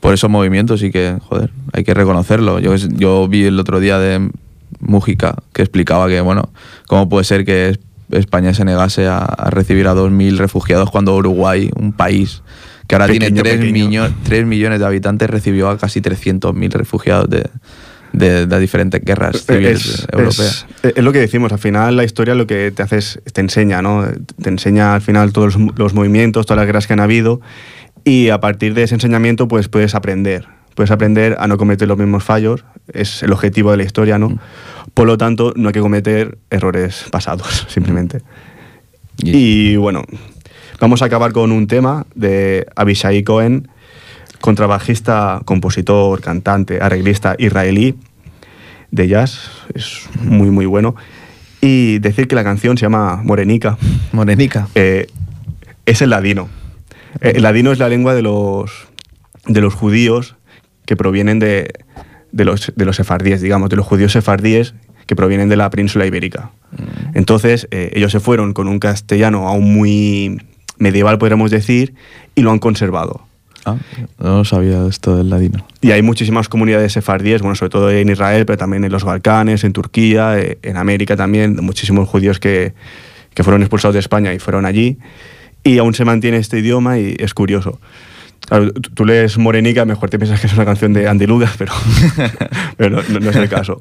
por esos movimientos y que, joder, hay que reconocerlo. Yo, yo vi el otro día de Mújica que explicaba que, bueno, cómo puede ser que es- España se negase a, a recibir a 2.000 refugiados cuando Uruguay, un país que ahora tiene Pequeño, 3, pequeño. millo- 3 millones de habitantes, recibió a casi 300.000 refugiados de, de, de diferentes guerras civiles Es, europeas. es- es lo que decimos, al final la historia lo que te hace es, te enseña, ¿no? Te enseña al final todos los, los movimientos, todas las guerras que han habido y a partir de ese enseñamiento pues puedes aprender, puedes aprender a no cometer los mismos fallos, es el objetivo de la historia, ¿no? Por lo tanto, no hay que cometer errores pasados, *laughs* simplemente. Y bueno, vamos a acabar con un tema de Abishai Cohen, contrabajista, compositor, cantante, arreglista israelí de jazz, es muy muy bueno. Y decir que la canción se llama Morenica, Morenica. eh, es el ladino. Eh, el ladino es la lengua de los, de los judíos que provienen de, de los, de los sefardíes, digamos, de los judíos sefardíes que provienen de la península ibérica. Mm. Entonces, eh, ellos se fueron con un castellano aún muy medieval, podríamos decir, y lo han conservado. Ah, no sabía esto del ladino. Y hay muchísimas comunidades sefardíes, bueno, sobre todo en Israel, pero también en los Balcanes, en Turquía, eh, en América también, muchísimos judíos que, que fueron expulsados de España y fueron allí. Y aún se mantiene este idioma y es curioso. Claro, tú, lees Morenica, mejor te piensas que es una canción de Andy Lugas, pero, *laughs* pero no- no es el caso.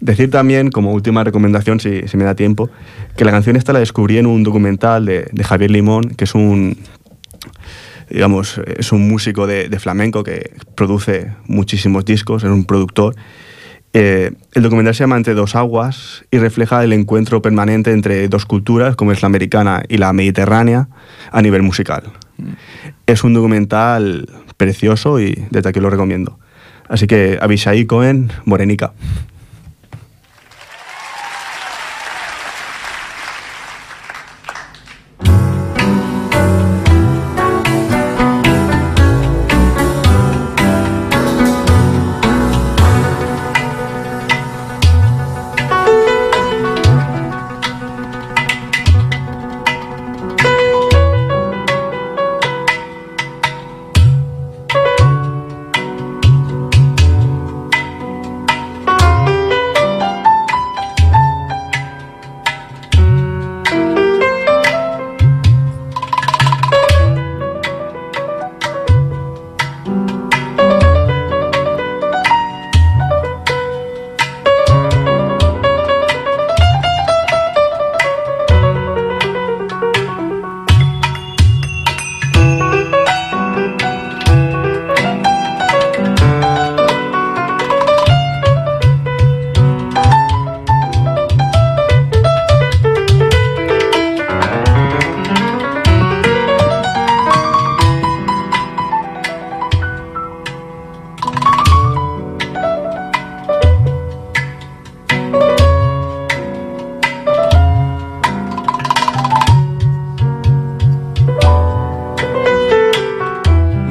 Decir también, como última recomendación, si, si me da tiempo, que la canción esta la descubrí en un documental de, de Javier Limón, que es un, digamos, es un músico de, de flamenco que produce muchísimos discos, es un productor. Eh, el documental se llama Entre dos aguas y refleja el encuentro permanente entre dos culturas, como es la americana y la mediterránea, a nivel musical. Es un documental precioso y desde aquí lo recomiendo. Así que Abishai Cohen, Morenica.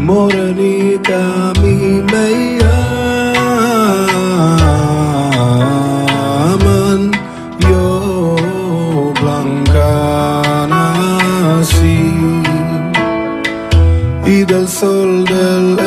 Morenica, mi me llaman, yo blanca nací. Y del sol del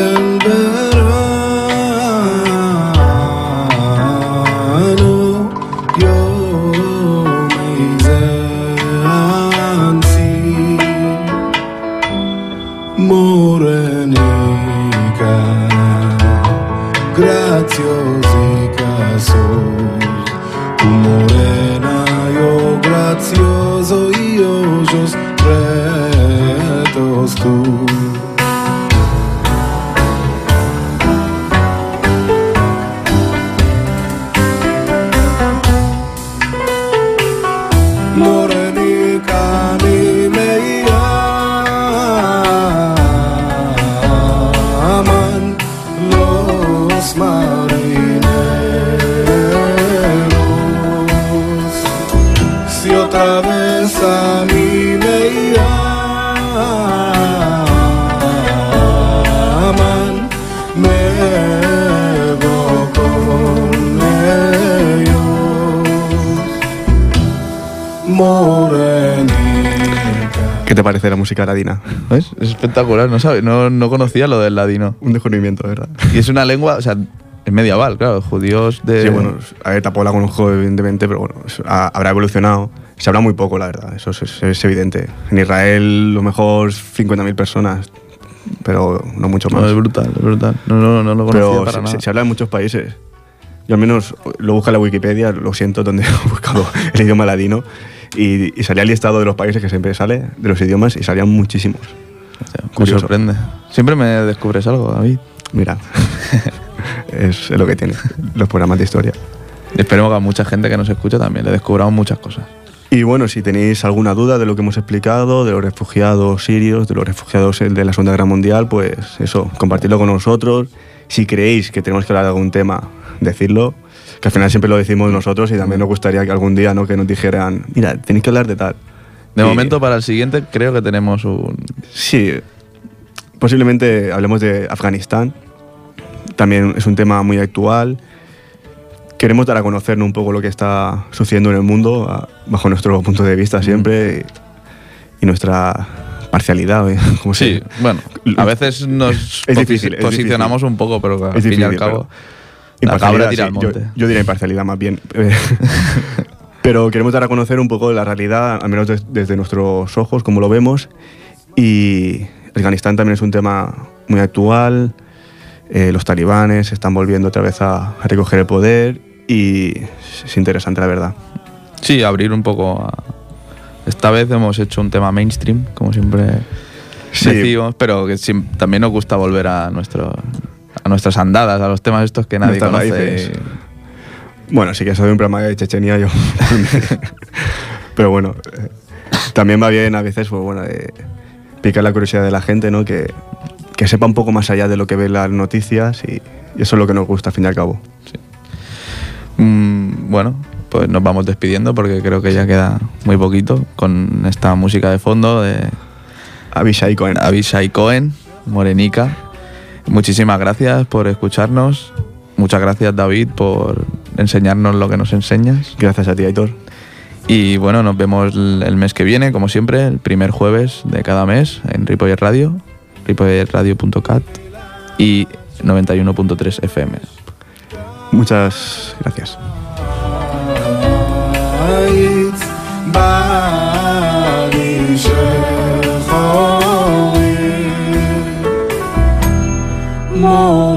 Morenica. ¿Qué te parece la música ladina? ¿Ves? Es espectacular, no, sabe, no, no conocía lo del ladino. Un descubrimiento, ¿verdad? Y es una lengua, o sea, es medieval, claro, judíos de... Sí, bueno, a ver, tampoco la conozco evidentemente, pero bueno, ha- habrá evolucionado. Se habla muy poco, la verdad, eso es, es- es evidente. En Israel, lo mejor 50.000 personas, pero no mucho No, más. es brutal, es brutal. No, no, no lo conocía pero para se, nada. se- se habla en muchos países. Yo al menos lo busco en la Wikipedia, lo siento, donde *laughs* he buscado el idioma ladino, y, y salía el listado de los países que siempre sale, de los idiomas, y salían muchísimos. Hostia, me curioso. sorprende. Siempre me descubres algo, David. Mira, *laughs* es, es lo que tiene los programas de historia. Esperemos que a mucha gente que nos escucha también le descubramos muchas cosas. Y bueno, si tenéis alguna duda de lo que hemos explicado, de los refugiados sirios, de los refugiados de la Segunda Guerra Mundial, pues eso, compartirlo con nosotros. Si creéis que tenemos que hablar de algún tema, decirlo, que al final siempre lo decimos nosotros y también nos gustaría que algún día ¿no? que nos dijeran, mira, tenéis que hablar de tal. De Y- momento, para el siguiente, creo que tenemos un. Sí, posiblemente hablemos de Afganistán, también es un tema muy actual. Queremos dar a conocer un poco lo que está sucediendo en el mundo, bajo nuestro punto de vista siempre, y, y nuestra parcialidad. ¿eh? *laughs* Como Sí, se- bueno, a veces nos Es difícil, es posicionamos un poco, pero al fin y al difícil, cabo, pero- la cabra tira sí, al yo- monte. Yo, diría imparcialidad más bien. *laughs* Pero queremos dar a conocer un poco la realidad, al menos des- desde nuestros ojos, como lo vemos. Y Afganistán también es un tema muy actual. Eh, los talibanes están volviendo otra vez a, a recoger el poder y es interesante, la verdad. Sí, abrir un poco. a- Esta vez hemos hecho un tema mainstream, como siempre Sí. decimos, pero que también nos gusta volver a nuestro a nuestras andadas, a los temas estos que nadie Nuestras conoce. raíces. Bueno, sí que soy un programa de Chechenia, yo. *laughs* Pero bueno, eh, también va bien a veces, pues bueno, eh, picar la curiosidad de la gente, ¿no? Que, que sepa un poco más allá de lo que ve las noticias y, y eso es lo que nos gusta, al fin y al cabo. Mm, bueno, pues nos vamos despidiendo porque creo que ya queda muy poquito con esta música de fondo de Avishai Cohen. Avishai Cohen, Morenica. Muchísimas gracias por escucharnos. Muchas gracias David por enseñarnos lo que nos enseñas. Gracias a ti, Aitor. Y bueno, nos vemos el mes que viene, como siempre, el primer jueves de cada mes en Ripollet Radio, ripolletradio.cat y 91.3 FM. Muchas gracias. Bye. more.